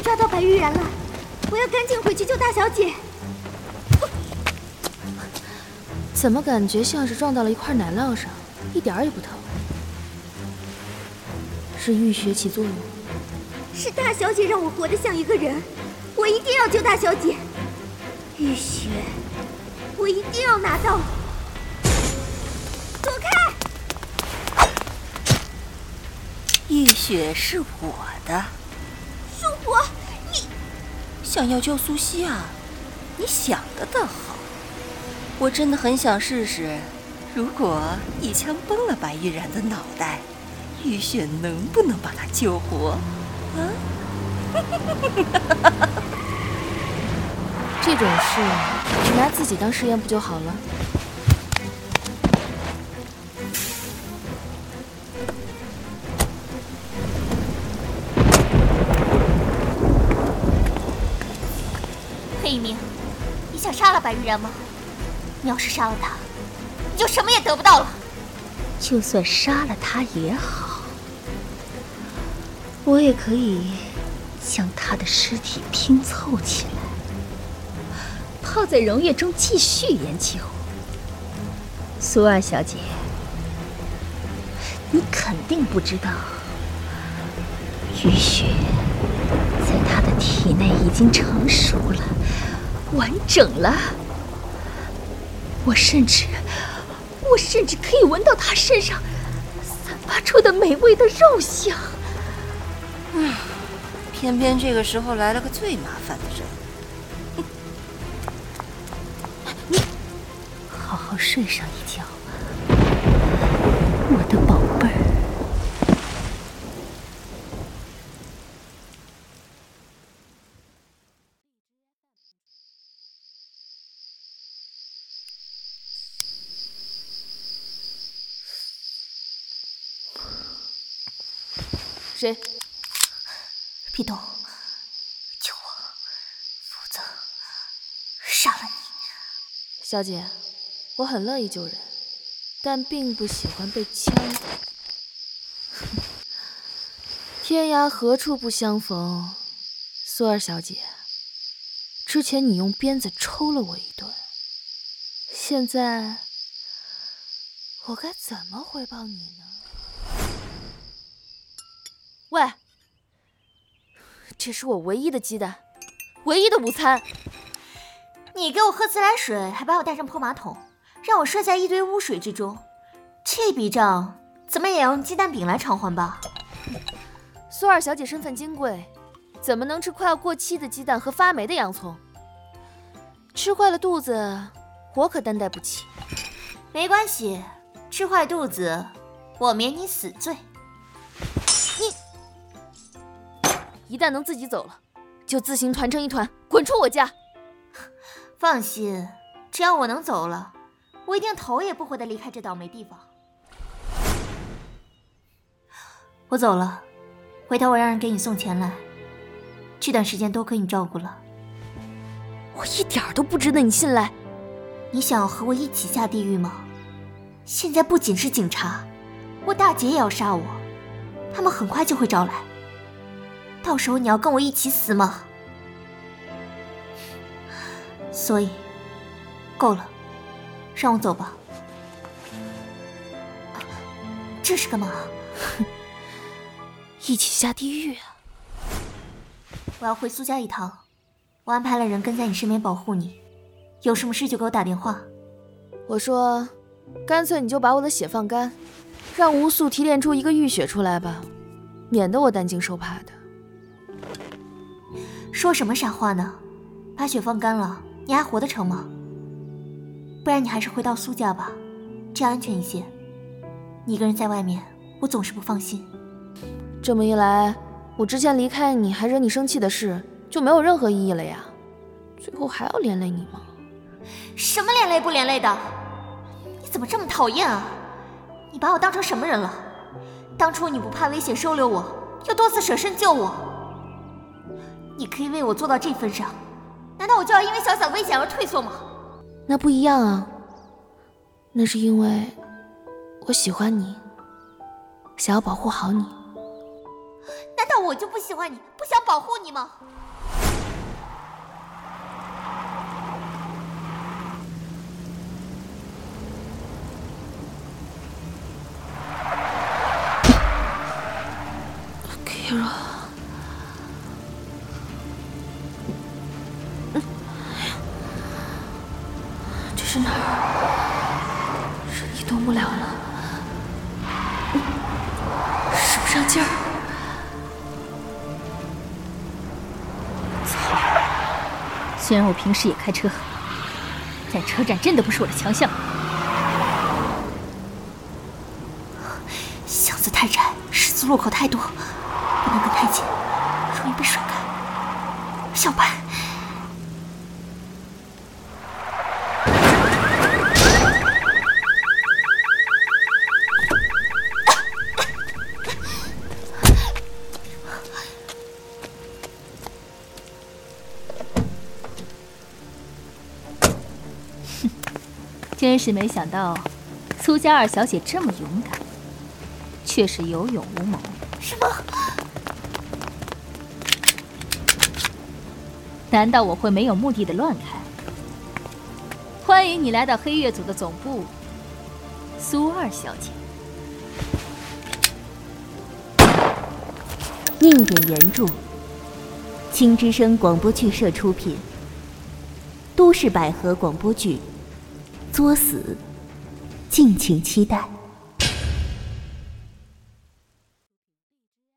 抓到白玉然了，我要赶紧回去救大小姐。怎么感觉像是撞到了一块奶酪上，一点儿也不疼？是浴血起作用？是大小姐让我活得像一个人，我一定要救大小姐。浴血，我一定要拿到。躲开！浴血是我的。想要救苏西啊？你想的倒好。我真的很想试试，如果一枪崩了白玉然的脑袋，玉雪能不能把他救活？啊！这种事，你拿自己当试验不就好了？黑明，你想杀了白玉然吗？你要是杀了他，你就什么也得不到了。就算杀了他也好，我也可以将他的尸体拼凑起来，泡在溶液中继续研究。苏二小姐，你肯定不知道，雨雪体内已经成熟了，完整了。我甚至，我甚至可以闻到他身上散发出的美味的肉香。嗯，偏偏这个时候来了个最麻烦的人。你好好睡上一觉吧，我的宝贝儿。谁？别动，救我，否则杀了你。小姐，我很乐意救人，但并不喜欢被枪。天涯何处不相逢，苏儿小姐。之前你用鞭子抽了我一顿，现在我该怎么回报你呢？这是我唯一的鸡蛋，唯一的午餐。你给我喝自来水，还把我带上破马桶，让我睡在一堆污水之中，这笔账怎么也要用鸡蛋饼来偿还吧？苏二小姐身份金贵，怎么能吃快要过期的鸡蛋和发霉的洋葱？吃坏了肚子，我可担待不起。没关系，吃坏肚子，我免你死罪。一旦能自己走了，就自行团成一团，滚出我家。放心，只要我能走了，我一定头也不回的离开这倒霉地方。我走了，回头我让人给你送钱来。这段时间都归你照顾了。我一点都不值得你信赖。你想要和我一起下地狱吗？现在不仅是警察，我大姐也要杀我，他们很快就会招来。到时候你要跟我一起死吗？所以，够了，让我走吧。这是干嘛？一起下地狱啊！我要回苏家一趟，我安排了人跟在你身边保护你，有什么事就给我打电话。我说，干脆你就把我的血放干，让吴素提炼出一个浴血出来吧，免得我担惊受怕的。说什么傻话呢？把血放干了，你还活得成吗？不然你还是回到苏家吧，这样安全一些。你一个人在外面，我总是不放心。这么一来，我之前离开你还惹你生气的事就没有任何意义了呀。最后还要连累你吗？什么连累不连累的？你怎么这么讨厌啊？你把我当成什么人了？当初你不怕危险收留我，又多次舍身救我。你可以为我做到这份上，难道我就要因为小小危险而退缩吗？那不一样啊。那是因为我喜欢你，想要保护好你。难道道我就不喜欢你，不想保护你吗？是哪儿？是你动不了了，使不上劲儿。操虽然我平时也开车，但车站真的不是我的强项。巷子太窄，十字路口太多，不能跟太近，容易被甩开。小白，真是没想到，苏家二小姐这么勇敢，却是有勇无谋。什么？难道我会没有目的的乱开？欢迎你来到黑月组的总部，苏二小姐。宁点原著，青之声广播剧社出品，都市百合广播剧《作死》，敬请期待。